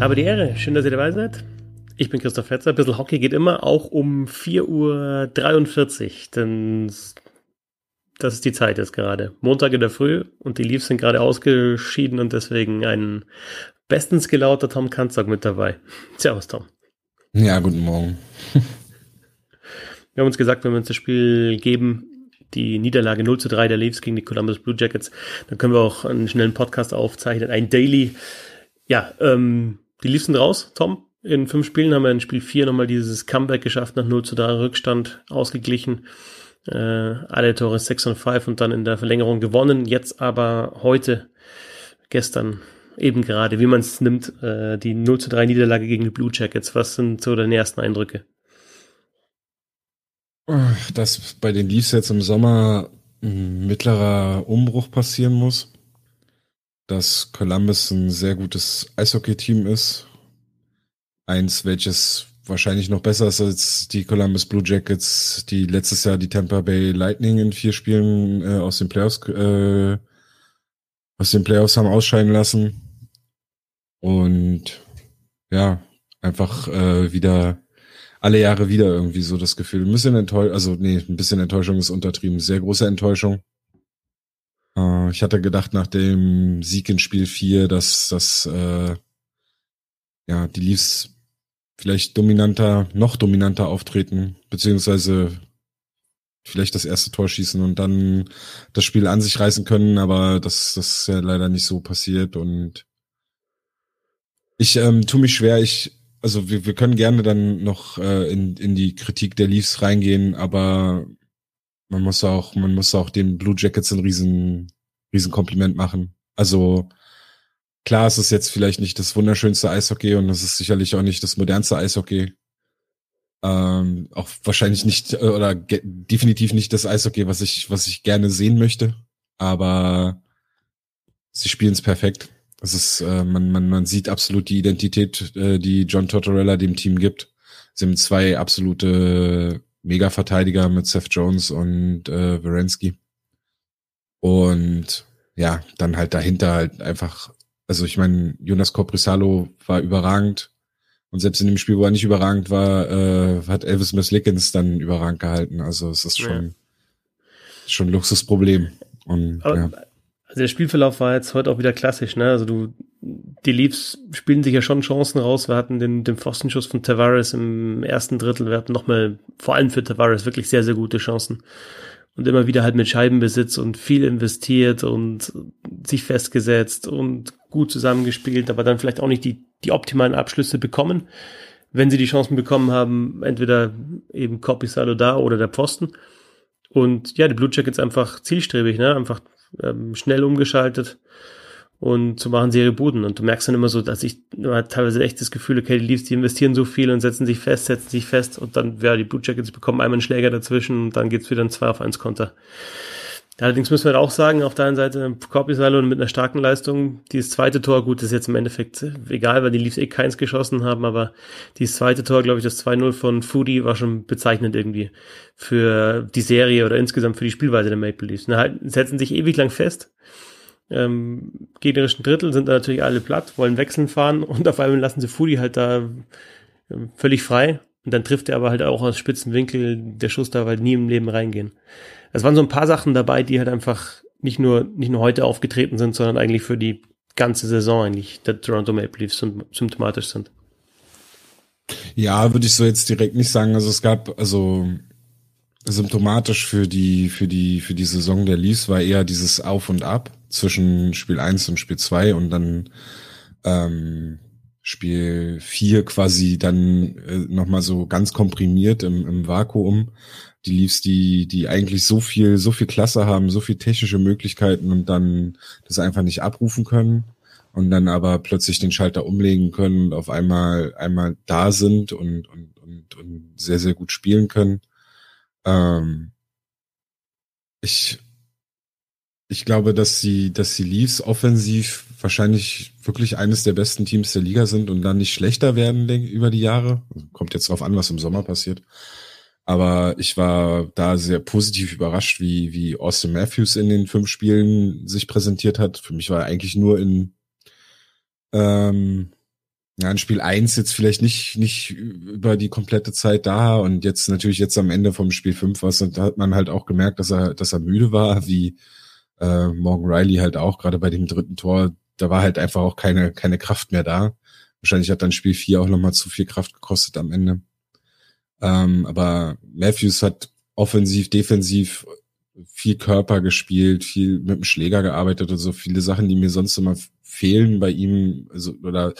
Aber die Ehre, schön, dass ihr dabei seid. Ich bin Christoph Fetzer. Ein bisschen Hockey geht immer auch um 4.43 Uhr, denn das ist die Zeit jetzt gerade. Montag in der Früh und die Leafs sind gerade ausgeschieden und deswegen ein bestens gelauter Tom Kanzog mit dabei. Servus, Tom. Ja, guten Morgen. Wir haben uns gesagt, wenn wir uns das Spiel geben, die Niederlage 0 zu 3 der Leafs gegen die Columbus Blue Jackets, dann können wir auch einen schnellen Podcast aufzeichnen, ein Daily. Ja, ähm, die sind raus, Tom. In fünf Spielen haben wir in Spiel 4 nochmal dieses Comeback geschafft, nach 0 zu 3 Rückstand ausgeglichen. Äh, alle Tore 6 und 5 und dann in der Verlängerung gewonnen. Jetzt aber heute, gestern eben gerade, wie man es nimmt, äh, die 0 zu 3 Niederlage gegen die Blue Jackets. Was sind so deine ersten Eindrücke? Dass bei den Leafs jetzt im Sommer ein mittlerer Umbruch passieren muss. Dass Columbus ein sehr gutes Eishockey-Team ist. Eins, welches wahrscheinlich noch besser ist als die Columbus Blue Jackets, die letztes Jahr die Tampa Bay Lightning in vier Spielen äh, aus den Playoffs äh, aus den Playoffs haben ausscheiden lassen. Und ja, einfach äh, wieder alle Jahre wieder irgendwie so das Gefühl. Ein bisschen enttäuscht, also nee, ein bisschen Enttäuschung ist untertrieben. Sehr große Enttäuschung. Äh, ich hatte gedacht nach dem Sieg in Spiel 4, dass das äh, ja die Leafs vielleicht dominanter, noch dominanter auftreten, beziehungsweise vielleicht das erste Tor schießen und dann das Spiel an sich reißen können, aber das, das ist ja leider nicht so passiert und ich ähm, tue mich schwer, ich, also wir, wir können gerne dann noch äh, in, in die Kritik der Leafs reingehen, aber man muss auch, man muss auch den Blue Jackets ein riesen, riesen Kompliment machen. Also klar, es ist jetzt vielleicht nicht das wunderschönste Eishockey und es ist sicherlich auch nicht das modernste Eishockey. Ähm, auch wahrscheinlich nicht äh, oder definitiv nicht das Eishockey, was ich, was ich gerne sehen möchte. Aber sie spielen es perfekt. Es ist, äh, man, man, man sieht absolut die Identität, äh, die John Tortorella dem Team gibt. Sie haben zwei absolute Mega-Verteidiger mit Seth Jones und äh, Werensky. Und ja, dann halt dahinter halt einfach, also ich meine, Jonas Coprisalo war überragend. Und selbst in dem Spiel, wo er nicht überragend war, äh, hat Elvis Meslickens dann überragend gehalten. Also es ist schon, ja. schon ein Luxusproblem. Und, Aber, ja. Also der Spielverlauf war jetzt heute auch wieder klassisch, ne? Also du, die Leafs spielen sich ja schon Chancen raus. Wir hatten den, den Pfostenschuss von Tavares im ersten Drittel. Wir hatten nochmal, vor allem für Tavares, wirklich sehr, sehr gute Chancen. Und immer wieder halt mit Scheibenbesitz und viel investiert und sich festgesetzt und gut zusammengespielt, aber dann vielleicht auch nicht die, die optimalen Abschlüsse bekommen. Wenn sie die Chancen bekommen haben, entweder eben Copy Salo da oder der Pfosten. Und ja, die Blue Jackets einfach zielstrebig, ne? Einfach ähm, schnell umgeschaltet und zu machen sie ihre Buden. Und du merkst dann immer so, dass ich teilweise echt das Gefühl, okay, die Leafs, die investieren so viel und setzen sich fest, setzen sich fest und dann, ja, die Blue Jackets bekommen einmal einen Schläger dazwischen und dann geht's wieder ein 2 auf 1 Konter. Allerdings müssen wir auch sagen, auf der einen Seite Korpisalo mit einer starken Leistung, dieses zweite Tor, gut, ist jetzt im Endeffekt egal, weil die Leafs eh keins geschossen haben, aber dieses zweite Tor, glaube ich, das 2-0 von Foodie war schon bezeichnend irgendwie für die Serie oder insgesamt für die Spielweise der Maple Leafs. Na, halt, setzen sich ewig lang fest, ähm, gegnerischen Drittel sind da natürlich alle platt, wollen wechseln fahren und auf einmal lassen sie Foodie halt da ähm, völlig frei und dann trifft er aber halt auch aus spitzen Winkel, der Schuss darf halt nie im Leben reingehen es waren so ein paar Sachen dabei, die halt einfach nicht nur, nicht nur heute aufgetreten sind, sondern eigentlich für die ganze Saison eigentlich der Toronto Maple Leafs symptomatisch sind. Ja, würde ich so jetzt direkt nicht sagen. Also es gab, also symptomatisch für die, für die, für die Saison der Leafs war eher dieses Auf und Ab zwischen Spiel 1 und Spiel 2 und dann ähm, Spiel 4 quasi dann äh, nochmal so ganz komprimiert im, im Vakuum die Leafs, die, die eigentlich so viel, so viel Klasse haben, so viel technische Möglichkeiten und dann das einfach nicht abrufen können und dann aber plötzlich den Schalter umlegen können und auf einmal, einmal da sind und, und, und, und sehr, sehr gut spielen können. Ähm, ich, ich glaube, dass sie, dass die Leafs offensiv wahrscheinlich wirklich eines der besten Teams der Liga sind und dann nicht schlechter werden über die Jahre. Kommt jetzt drauf an, was im Sommer passiert. Aber ich war da sehr positiv überrascht, wie, wie Austin Matthews in den fünf Spielen sich präsentiert hat. Für mich war er eigentlich nur in, ähm, ja, in Spiel eins jetzt vielleicht nicht, nicht über die komplette Zeit da und jetzt natürlich jetzt am Ende vom Spiel fünf was und da hat man halt auch gemerkt, dass er, dass er müde war, wie äh, Morgan Riley halt auch, gerade bei dem dritten Tor, da war halt einfach auch keine, keine Kraft mehr da. Wahrscheinlich hat dann Spiel vier auch nochmal zu viel Kraft gekostet am Ende. Ähm, aber Matthews hat offensiv, defensiv viel Körper gespielt, viel mit dem Schläger gearbeitet und so viele Sachen, die mir sonst immer fehlen bei ihm, also, oder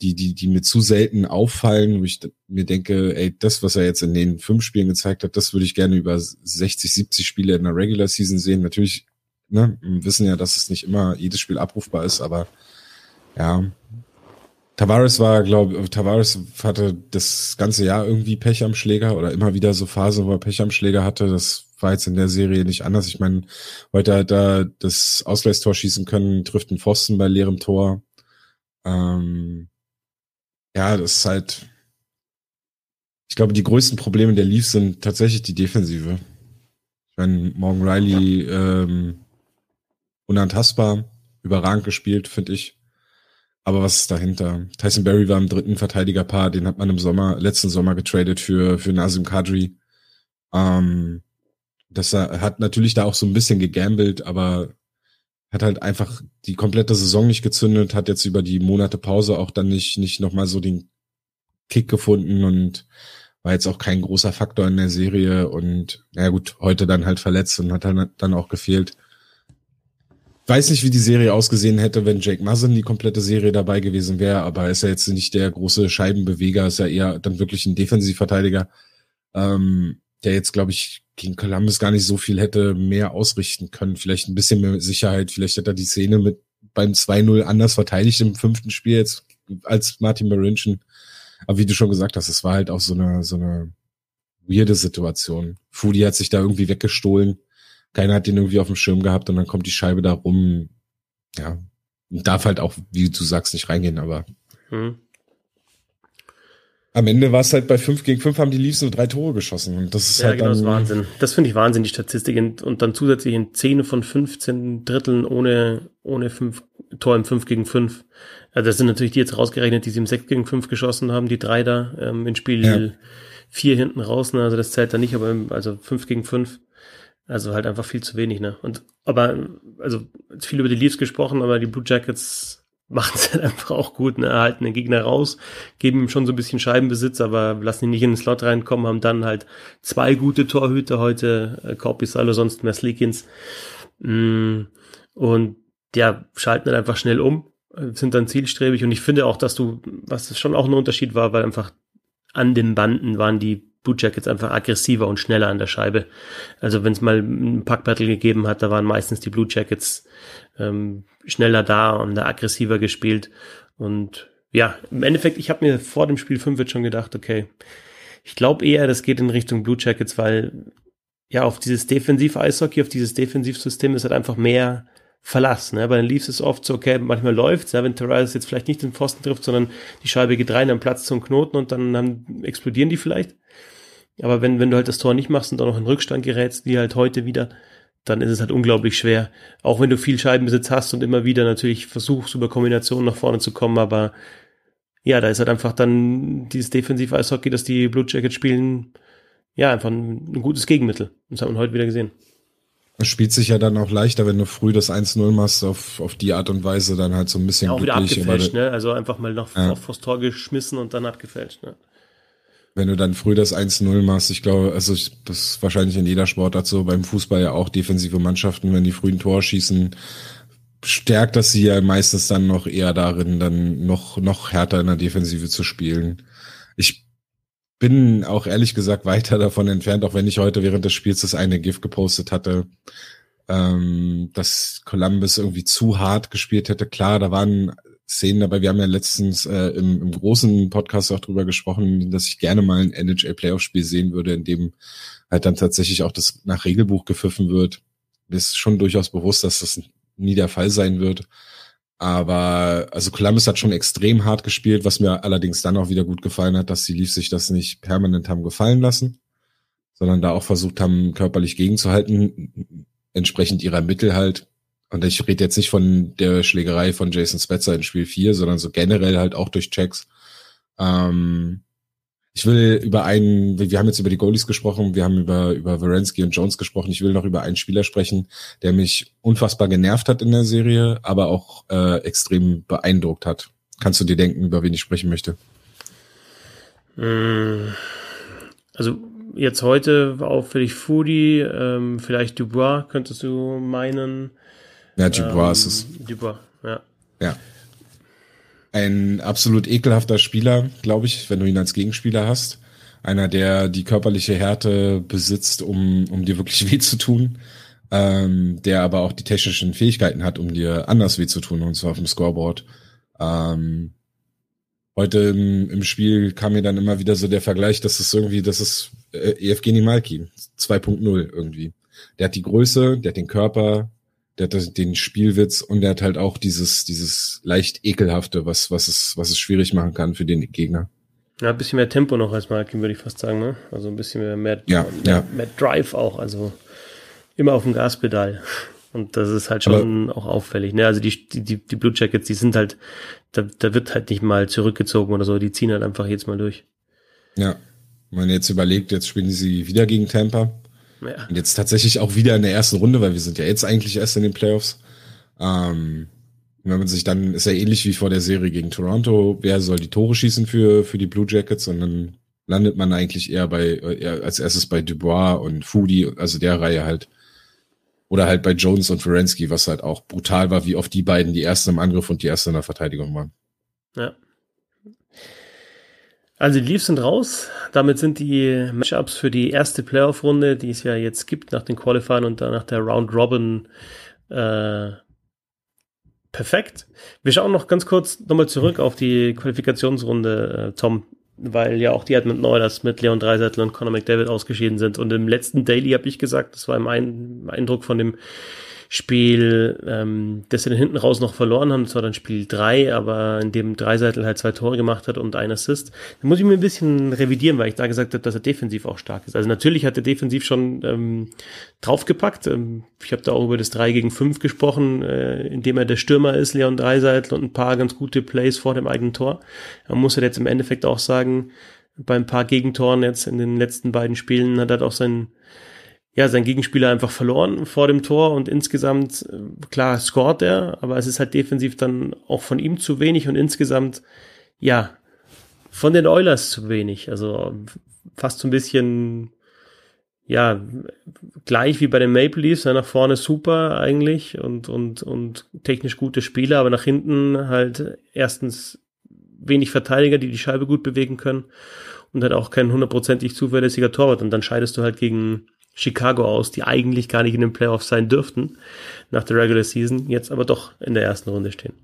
die, die, die mir zu selten auffallen, wo ich mir denke, ey, das, was er jetzt in den fünf Spielen gezeigt hat, das würde ich gerne über 60, 70 Spiele in der Regular Season sehen. Natürlich, ne, wir wissen ja, dass es nicht immer jedes Spiel abrufbar ist, aber ja. Tavares war, glaube Tavares hatte das ganze Jahr irgendwie Pech am Schläger oder immer wieder so Phasen, wo er Pech am Schläger hatte. Das war jetzt in der Serie nicht anders. Ich meine, heute hat er das Ausgleichstor schießen können, trifft einen Pfosten bei leerem Tor. Ähm, ja, das ist halt. Ich glaube, die größten Probleme der Leafs sind tatsächlich die Defensive. Ich meine, Morgan Riley ähm, unantastbar, überragend gespielt, finde ich. Aber was ist dahinter? Tyson Berry war im dritten Verteidigerpaar, den hat man im Sommer, letzten Sommer getradet für, für Nazim Kadri. Ähm, das hat natürlich da auch so ein bisschen gegambelt, aber hat halt einfach die komplette Saison nicht gezündet, hat jetzt über die Monate Pause auch dann nicht, nicht nochmal so den Kick gefunden und war jetzt auch kein großer Faktor in der Serie und naja gut, heute dann halt verletzt und hat dann, dann auch gefehlt. Weiß nicht, wie die Serie ausgesehen hätte, wenn Jake Muzzin die komplette Serie dabei gewesen wäre, aber ist er jetzt nicht der große Scheibenbeweger, ist er eher dann wirklich ein Defensivverteidiger, ähm, der jetzt, glaube ich, gegen Columbus gar nicht so viel hätte mehr ausrichten können. Vielleicht ein bisschen mehr Sicherheit. Vielleicht hätte er die Szene mit beim 2-0 anders verteidigt im fünften Spiel jetzt als Martin Marinchen. Aber wie du schon gesagt hast, es war halt auch so eine, so eine weirde Situation. Fudi hat sich da irgendwie weggestohlen. Keiner hat den irgendwie auf dem Schirm gehabt und dann kommt die Scheibe da rum. Ja, darf halt auch, wie du sagst, nicht reingehen, aber. Hm am Ende war es halt bei 5 gegen 5 haben die Leafs nur drei Tore geschossen. Und das ist ja, halt genau, dann, das ist Wahnsinn. Das finde ich Wahnsinn, die Statistik. Und dann zusätzlich in 10 von 15 Dritteln ohne, ohne fünf, Tor im 5 gegen 5. Also das sind natürlich die jetzt rausgerechnet, die sie im 6 gegen 5 geschossen haben, die drei da ähm, in Spiel ja. 4 hinten raus. Ne? Also das zählt da nicht, aber im, also 5 gegen 5. Also halt einfach viel zu wenig, ne? Und aber, also viel über die Leafs gesprochen, aber die Blue Jackets machen es halt einfach auch gut, ne? erhalten den Gegner raus, geben ihm schon so ein bisschen Scheibenbesitz, aber lassen ihn nicht in den Slot reinkommen, haben dann halt zwei gute Torhüter heute, äh, Korpisalo, sonst Merslikins. Mm, und ja, schalten halt einfach schnell um, sind dann zielstrebig und ich finde auch, dass du, was schon auch ein Unterschied war, weil einfach an den Banden waren die Blue Jackets einfach aggressiver und schneller an der Scheibe. Also wenn es mal ein Packbattle gegeben hat, da waren meistens die Blue Jackets ähm, schneller da und da aggressiver gespielt. Und ja, im Endeffekt, ich habe mir vor dem Spiel 5 jetzt schon gedacht, okay, ich glaube eher, das geht in Richtung Blue Jackets, weil ja auf dieses Defensiv-Eishockey, auf dieses Defensivsystem ist halt einfach mehr Verlass. Ne? Bei den Leafs ist oft so, okay, manchmal läuft's, ja, wenn Therese jetzt vielleicht nicht den Pfosten trifft, sondern die Scheibe geht rein, dann Platz zum Knoten und dann, dann explodieren die vielleicht. Aber wenn, wenn du halt das Tor nicht machst und dann noch in Rückstand gerätst, wie halt heute wieder, dann ist es halt unglaublich schwer. Auch wenn du viel Scheibenbesitz hast und immer wieder natürlich versuchst, über Kombinationen nach vorne zu kommen, aber ja, da ist halt einfach dann dieses Defensiv-Eishockey, das die Blue Jackets spielen, ja, einfach ein, ein gutes Gegenmittel. Das hat man heute wieder gesehen. Es spielt sich ja dann auch leichter, wenn du früh das 1-0 machst, auf, auf die Art und Weise dann halt so ein bisschen. Ja, auch wieder abgefälscht, ne? Also einfach mal noch ja. aufs Tor geschmissen und dann abgefälscht, ne? Wenn du dann früh das 1-0 machst, ich glaube, also ich, das ist wahrscheinlich in jeder Sportart so, beim Fußball ja auch defensive Mannschaften, wenn die frühen Tor schießen, stärkt das sie ja meistens dann noch eher darin, dann noch, noch härter in der Defensive zu spielen. Ich bin auch ehrlich gesagt weiter davon entfernt, auch wenn ich heute während des Spiels das eine GIF gepostet hatte, ähm, dass Columbus irgendwie zu hart gespielt hätte. Klar, da waren Szenen dabei. Wir haben ja letztens äh, im, im großen Podcast auch drüber gesprochen, dass ich gerne mal ein NHL Playoff Spiel sehen würde, in dem halt dann tatsächlich auch das nach Regelbuch gepfiffen wird. Mir ist schon durchaus bewusst, dass das nie der Fall sein wird. Aber also Columbus hat schon extrem hart gespielt, was mir allerdings dann auch wieder gut gefallen hat, dass die Leafs sich das nicht permanent haben gefallen lassen, sondern da auch versucht haben, körperlich gegenzuhalten, entsprechend ihrer Mittel halt. Und ich rede jetzt nicht von der Schlägerei von Jason Spetzer in Spiel 4, sondern so generell halt auch durch Checks. Ähm, ich will über einen, wir haben jetzt über die Goalies gesprochen, wir haben über, über Varensky und Jones gesprochen. Ich will noch über einen Spieler sprechen, der mich unfassbar genervt hat in der Serie, aber auch äh, extrem beeindruckt hat. Kannst du dir denken, über wen ich sprechen möchte? Mm, also jetzt heute war auch für dich Foodie, ähm, vielleicht Dubois, könntest du meinen. Ja, Dubois ähm, ist es. Dubois, ja. Ja. Ein absolut ekelhafter Spieler, glaube ich, wenn du ihn als Gegenspieler hast. Einer, der die körperliche Härte besitzt, um, um dir wirklich weh zu tun. Ähm, der aber auch die technischen Fähigkeiten hat, um dir anders weh zu tun, und zwar auf dem Scoreboard. Ähm, heute im, im Spiel kam mir dann immer wieder so der Vergleich, dass es irgendwie, das ist äh, Evgeny Malkin 2.0 irgendwie. Der hat die Größe, der hat den Körper, der hat den Spielwitz und der hat halt auch dieses, dieses leicht ekelhafte, was, was es, was es schwierig machen kann für den Gegner. Ja, ein bisschen mehr Tempo noch als Malkin, würde ich fast sagen, ne? Also ein bisschen mehr, mehr, ja, mehr, ja. mehr Drive auch, also immer auf dem Gaspedal. Und das ist halt schon Aber auch auffällig. Ne? Also die, die, die Blue Jackets, die sind halt, da, da wird halt nicht mal zurückgezogen oder so, die ziehen halt einfach jetzt mal durch. Ja. Wenn man jetzt überlegt, jetzt spielen sie wieder gegen Tampa. Ja. Und jetzt tatsächlich auch wieder in der ersten Runde, weil wir sind ja jetzt eigentlich erst in den Playoffs. Ähm, wenn man sich dann, ist ja ähnlich wie vor der Serie gegen Toronto, wer soll die Tore schießen für, für die Blue Jackets, und dann landet man eigentlich eher bei, eher als erstes bei Dubois und Foodie, also der Reihe halt. Oder halt bei Jones und Ferensky, was halt auch brutal war, wie oft die beiden die ersten im Angriff und die erste in der Verteidigung waren. Ja. Also die Leafs sind raus. Damit sind die Matchups für die erste Playoff-Runde, die es ja jetzt gibt, nach den Qualifiern und dann nach der Round Robin äh, perfekt. Wir schauen noch ganz kurz nochmal zurück auf die Qualifikationsrunde, äh, Tom, weil ja auch die Edmonton Oilers mit Leon Dreiseitel und Conor McDavid ausgeschieden sind. Und im letzten Daily habe ich gesagt, das war im Eindruck von dem Spiel, ähm, das sie dann hinten raus noch verloren haben. Das war dann Spiel drei, aber in dem Dreiseitel halt zwei Tore gemacht hat und ein Assist. Da muss ich mir ein bisschen revidieren, weil ich da gesagt habe, dass er defensiv auch stark ist. Also natürlich hat er defensiv schon ähm, draufgepackt. Ähm, ich habe da auch über das 3 gegen 5 gesprochen, äh, indem er der Stürmer ist, Leon Dreiseitel und ein paar ganz gute Plays vor dem eigenen Tor. Man muss halt jetzt im Endeffekt auch sagen, bei ein paar Gegentoren jetzt in den letzten beiden Spielen hat er auch sein ja, sein Gegenspieler einfach verloren vor dem Tor und insgesamt, äh, klar, scoret er, aber es ist halt defensiv dann auch von ihm zu wenig und insgesamt, ja, von den Oilers zu wenig. Also fast so ein bisschen, ja, gleich wie bei den Maple Leafs, ja, nach vorne super eigentlich und, und, und technisch gute Spieler, aber nach hinten halt erstens wenig Verteidiger, die die Scheibe gut bewegen können und halt auch kein hundertprozentig zuverlässiger Torwart und dann scheidest du halt gegen Chicago aus, die eigentlich gar nicht in den Playoffs sein dürften nach der Regular Season, jetzt aber doch in der ersten Runde stehen.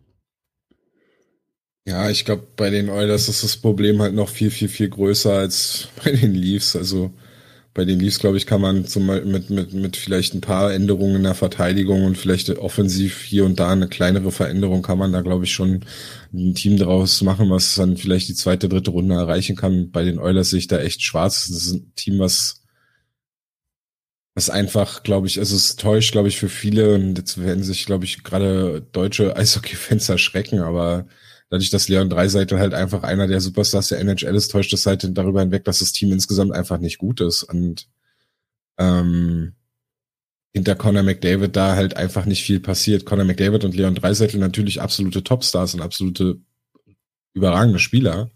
Ja, ich glaube, bei den Oilers ist das Problem halt noch viel, viel, viel größer als bei den Leafs. Also bei den Leafs, glaube ich, kann man zum mit, mit, mit vielleicht ein paar Änderungen in der Verteidigung und vielleicht offensiv hier und da eine kleinere Veränderung kann man da, glaube ich, schon ein Team daraus machen, was dann vielleicht die zweite, dritte Runde erreichen kann. Bei den Oilers sehe ich da echt schwarz. Das ist ein Team, was was einfach, glaube ich, also es täuscht, glaube ich, für viele und jetzt werden sich, glaube ich, gerade deutsche Eishockey-Fans erschrecken, aber dadurch, dass Leon Dreiseitel halt einfach einer der Superstars der NHL ist, täuscht es halt darüber hinweg, dass das Team insgesamt einfach nicht gut ist und ähm, hinter Conor McDavid da halt einfach nicht viel passiert. Conor McDavid und Leon Dreiseitel natürlich absolute Topstars und absolute überragende Spieler.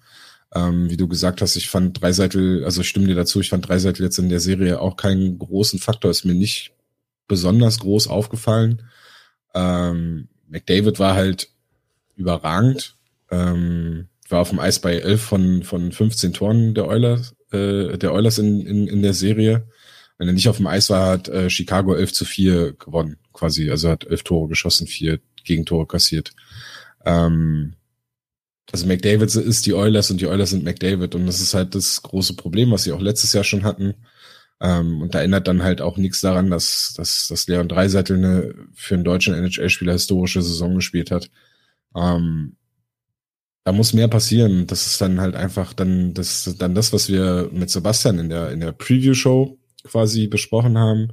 Ähm, wie du gesagt hast, ich fand Dreiseitel, also ich stimme dir dazu, ich fand Dreiseitel jetzt in der Serie auch keinen großen Faktor, ist mir nicht besonders groß aufgefallen. Ähm, McDavid war halt überragend, ähm, war auf dem Eis bei 11 von, von 15 Toren der Oilers, äh, der Oilers in, in, in der Serie. Wenn er nicht auf dem Eis war, hat äh, Chicago 11 zu 4 gewonnen, quasi. Also hat 11 Tore geschossen, vier Gegentore kassiert. Ähm, also McDavid ist die Oilers und die Oilers sind McDavid und das ist halt das große Problem, was sie auch letztes Jahr schon hatten. Ähm, und da ändert dann halt auch nichts daran, dass, dass, dass Leon Dreiseitel eine für einen deutschen NHL-Spieler historische Saison gespielt hat. Ähm, da muss mehr passieren. Das ist dann halt einfach dann das, dann das, was wir mit Sebastian in der, in der Preview-Show quasi besprochen haben,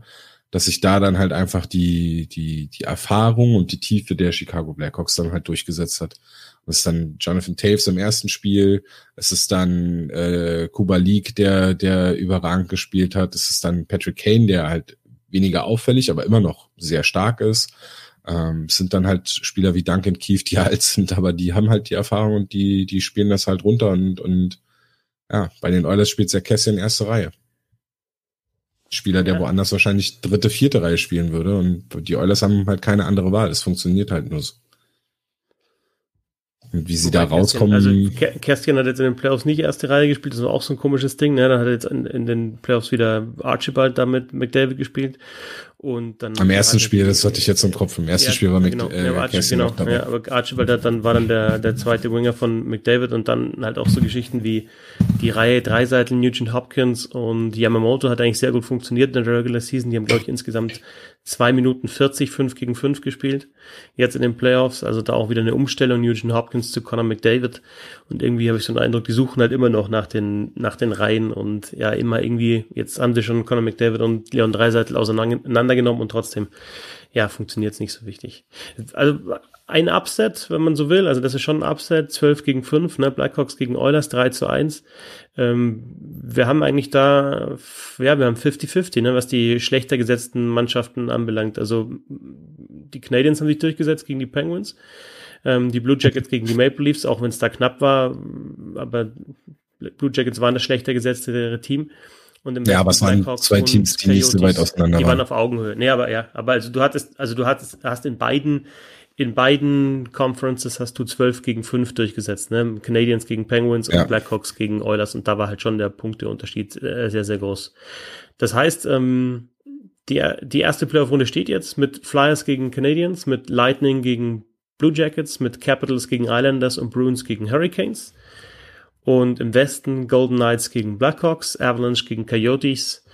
dass sich da dann halt einfach die, die, die Erfahrung und die Tiefe der Chicago Blackhawks dann halt durchgesetzt hat. Es ist dann Jonathan Taves im ersten Spiel. Es ist dann äh, Kuba League, der, der überragend gespielt hat. Es ist dann Patrick Kane, der halt weniger auffällig, aber immer noch sehr stark ist. Ähm, es sind dann halt Spieler wie Duncan Keith, die alt sind, aber die haben halt die Erfahrung und die, die spielen das halt runter und, und ja, bei den Oilers spielt in erste Reihe. Spieler, der ja. woanders wahrscheinlich dritte, vierte Reihe spielen würde. Und die Oilers haben halt keine andere Wahl. Es funktioniert halt nur so. Wie sie Wobei da rauskommen. also Kerstin hat jetzt in den Playoffs nicht erste Reihe gespielt, das war auch so ein komisches Ding. Ne? Dann hat er jetzt in, in den Playoffs wieder Archibald da mit McDavid gespielt. Und dann Am ersten Spiel, das hatte ich jetzt im Kopf. Im ersten ja, Spiel war genau, äh, ja, Archie, genau, ja, aber Archibald hat, dann war dann der, der zweite Winger von McDavid und dann halt auch so Geschichten wie die Reihe Dreiseitel, Nugent Hopkins und Yamamoto hat eigentlich sehr gut funktioniert in der Regular Season. Die haben, glaube ich, insgesamt zwei Minuten 40, 5 gegen 5 gespielt. Jetzt in den Playoffs, also da auch wieder eine Umstellung, Nugent Hopkins zu Conor McDavid. Und irgendwie habe ich so den Eindruck, die suchen halt immer noch nach den, nach den Reihen und ja, immer irgendwie, jetzt haben sie schon Conor McDavid und Leon Dreiseitel auseinandergenommen und trotzdem, ja, funktioniert es nicht so wichtig. Also ein Upset, wenn man so will. Also das ist schon ein Upset, 12 gegen 5, ne? Blackhawks gegen Oilers, 3 zu 1. Ähm, wir haben eigentlich da, ja, wir haben 50-50, ne? was die schlechter gesetzten Mannschaften anbelangt. Also die Canadiens haben sich durchgesetzt gegen die Penguins, ähm, die Blue Jackets gegen die Maple Leafs, auch wenn es da knapp war, aber Blue Jackets waren das schlechter gesetzte Team. Und im ja, aber es waren zwei Teams, die nicht so weit auseinander waren. Die waren auf Augenhöhe. Nee, aber ja, aber also du hattest, also du hattest, hast in beiden in beiden Conferences hast du 12 gegen 5 durchgesetzt, ne? Canadiens gegen Penguins ja. und Blackhawks gegen Oilers und da war halt schon der Punkteunterschied äh, sehr, sehr groß. Das heißt, ähm, die, die erste Playoff-Runde steht jetzt mit Flyers gegen Canadiens, mit Lightning gegen Blue Jackets, mit Capitals gegen Islanders und Bruins gegen Hurricanes. Und im Westen Golden Knights gegen Blackhawks, Avalanche gegen Coyotes.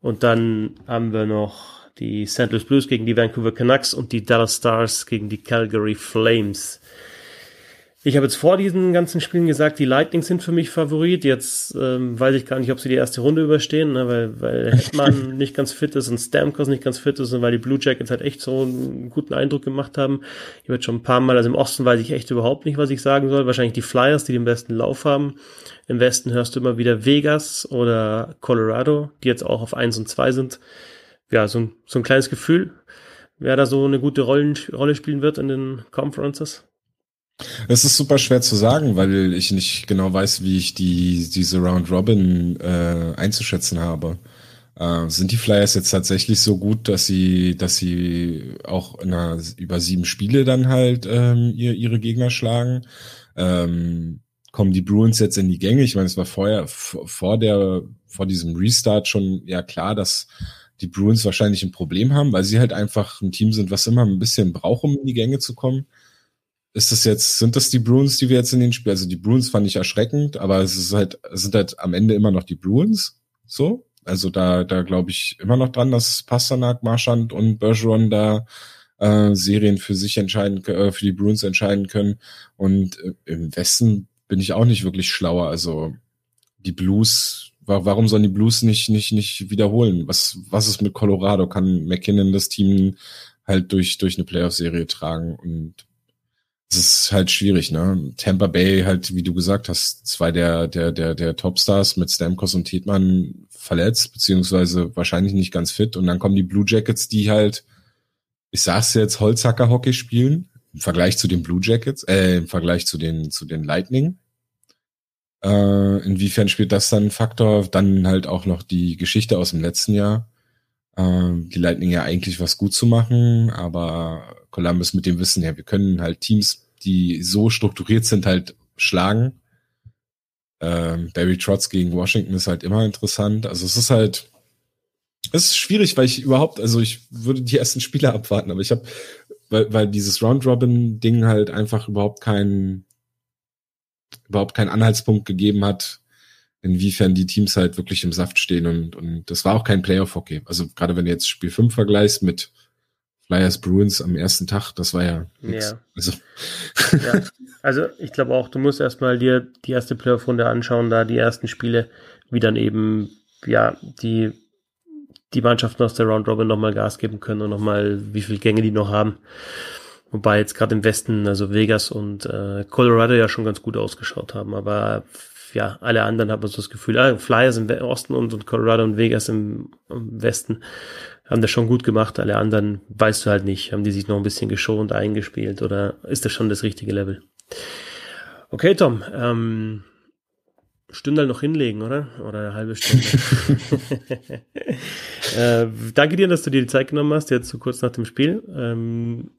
Und dann haben wir noch die St. Louis Blues gegen die Vancouver Canucks und die Dallas Stars gegen die Calgary Flames. Ich habe jetzt vor diesen ganzen Spielen gesagt, die Lightning sind für mich Favorit. Jetzt ähm, weiß ich gar nicht, ob sie die erste Runde überstehen, ne, weil, weil Hetman nicht ganz fit ist und Stamkos nicht ganz fit ist und weil die Blue Jackets halt echt so einen guten Eindruck gemacht haben. Ich habe schon ein paar Mal, also im Osten weiß ich echt überhaupt nicht, was ich sagen soll. Wahrscheinlich die Flyers, die den besten Lauf haben. Im Westen hörst du immer wieder Vegas oder Colorado, die jetzt auch auf eins und zwei sind ja, so ein, so ein kleines Gefühl, wer da so eine gute Rollen, Rolle spielen wird in den Conferences? Es ist super schwer zu sagen, weil ich nicht genau weiß, wie ich die diese Round Robin äh, einzuschätzen habe. Äh, sind die Flyers jetzt tatsächlich so gut, dass sie, dass sie auch in einer, über sieben Spiele dann halt ähm, ihr, ihre Gegner schlagen? Ähm, kommen die Bruins jetzt in die Gänge? Ich meine, es war vorher vor der vor diesem Restart schon ja klar, dass die Bruins wahrscheinlich ein Problem haben, weil sie halt einfach ein Team sind, was immer ein bisschen braucht, um in die Gänge zu kommen. Ist das jetzt, sind das die Bruins, die wir jetzt in den Spielen, also die Bruins fand ich erschreckend, aber es ist halt, es sind halt am Ende immer noch die Bruins, so. Also da, da glaube ich immer noch dran, dass Pasternak, Marchand und Bergeron da äh, Serien für sich entscheiden, äh, für die Bruins entscheiden können. Und äh, im Westen bin ich auch nicht wirklich schlauer. Also die Blues Warum sollen die Blues nicht, nicht, nicht wiederholen? Was, was ist mit Colorado? Kann McKinnon das Team halt durch, durch eine Playoff-Serie tragen? Und es ist halt schwierig, ne? Tampa Bay halt, wie du gesagt hast, zwei der, der, der, der Topstars mit Stamkos und Tietmann verletzt, beziehungsweise wahrscheinlich nicht ganz fit. Und dann kommen die Blue Jackets, die halt, ich sag's jetzt, Holzhacker-Hockey spielen, im Vergleich zu den Blue Jackets, äh, im Vergleich zu den, zu den Lightning. Äh, inwiefern spielt das dann Faktor? Dann halt auch noch die Geschichte aus dem letzten Jahr. Äh, die Lightning ja eigentlich was gut zu machen, aber Columbus mit dem Wissen, ja, wir können halt Teams, die so strukturiert sind, halt schlagen. Ähm, Barry Trotz gegen Washington ist halt immer interessant. Also es ist halt, es ist schwierig, weil ich überhaupt, also ich würde die ersten Spiele abwarten, aber ich habe, weil, weil dieses Round-Robin-Ding halt einfach überhaupt keinen überhaupt keinen Anhaltspunkt gegeben hat, inwiefern die Teams halt wirklich im Saft stehen und, und das war auch kein Playoff-Hockey. Also gerade wenn du jetzt Spiel 5 vergleichst mit Flyers Bruins am ersten Tag, das war ja nix. Ja. Also. ja. also ich glaube auch, du musst erstmal dir die erste Playoff-Runde anschauen, da die ersten Spiele, wie dann eben, ja, die, die Mannschaften aus der Round Robin nochmal Gas geben können und nochmal, wie viele Gänge die noch haben. Wobei jetzt gerade im Westen, also Vegas und äh, Colorado ja schon ganz gut ausgeschaut haben. Aber ja, alle anderen haben so das Gefühl, ah, Flyers im Osten und, und Colorado und Vegas im, im, Westen haben das schon gut gemacht. Alle anderen weißt du halt nicht. Haben die sich noch ein bisschen geschont eingespielt oder ist das schon das richtige Level? Okay, Tom, ähm, Stündel noch hinlegen, oder? Oder eine halbe Stunde. äh, danke dir, dass du dir die Zeit genommen hast, jetzt so kurz nach dem Spiel. Ähm,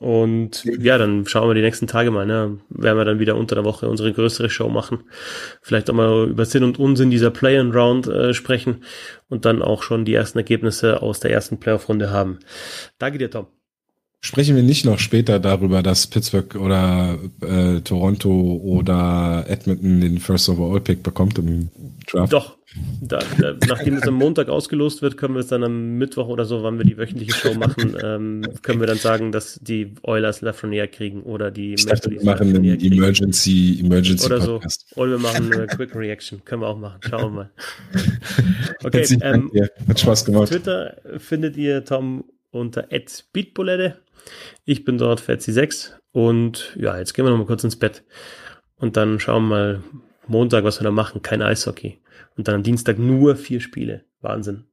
und ja, dann schauen wir die nächsten Tage mal, ne? Werden wir dann wieder unter der Woche unsere größere Show machen. Vielleicht auch mal über Sinn und Unsinn dieser Play-and-Round äh, sprechen und dann auch schon die ersten Ergebnisse aus der ersten Playoff-Runde haben. Danke dir, Tom. Sprechen wir nicht noch später darüber, dass Pittsburgh oder äh, Toronto oder Edmonton den First Overall Pick bekommt im Draft? Doch. Da, da, nachdem es am Montag ausgelost wird, können wir es dann am Mittwoch oder so, wann wir die wöchentliche Show machen, ähm, können wir dann sagen, dass die Oilers Lafreniere kriegen oder die ich dachte, wir machen einen Emergency, Emergency oder Podcast. so. Oder wir machen eine Quick Reaction. Können wir auch machen. Schauen wir mal. Okay, ähm, hat Spaß gemacht. Twitter findet ihr Tom unter @beatbulette. Ich bin dort Fetzi6 und ja, jetzt gehen wir noch mal kurz ins Bett und dann schauen wir mal Montag, was wir da machen. Kein Eishockey. Und dann am Dienstag nur vier Spiele. Wahnsinn.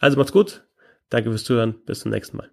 Also macht's gut. Danke fürs Zuhören. Bis zum nächsten Mal.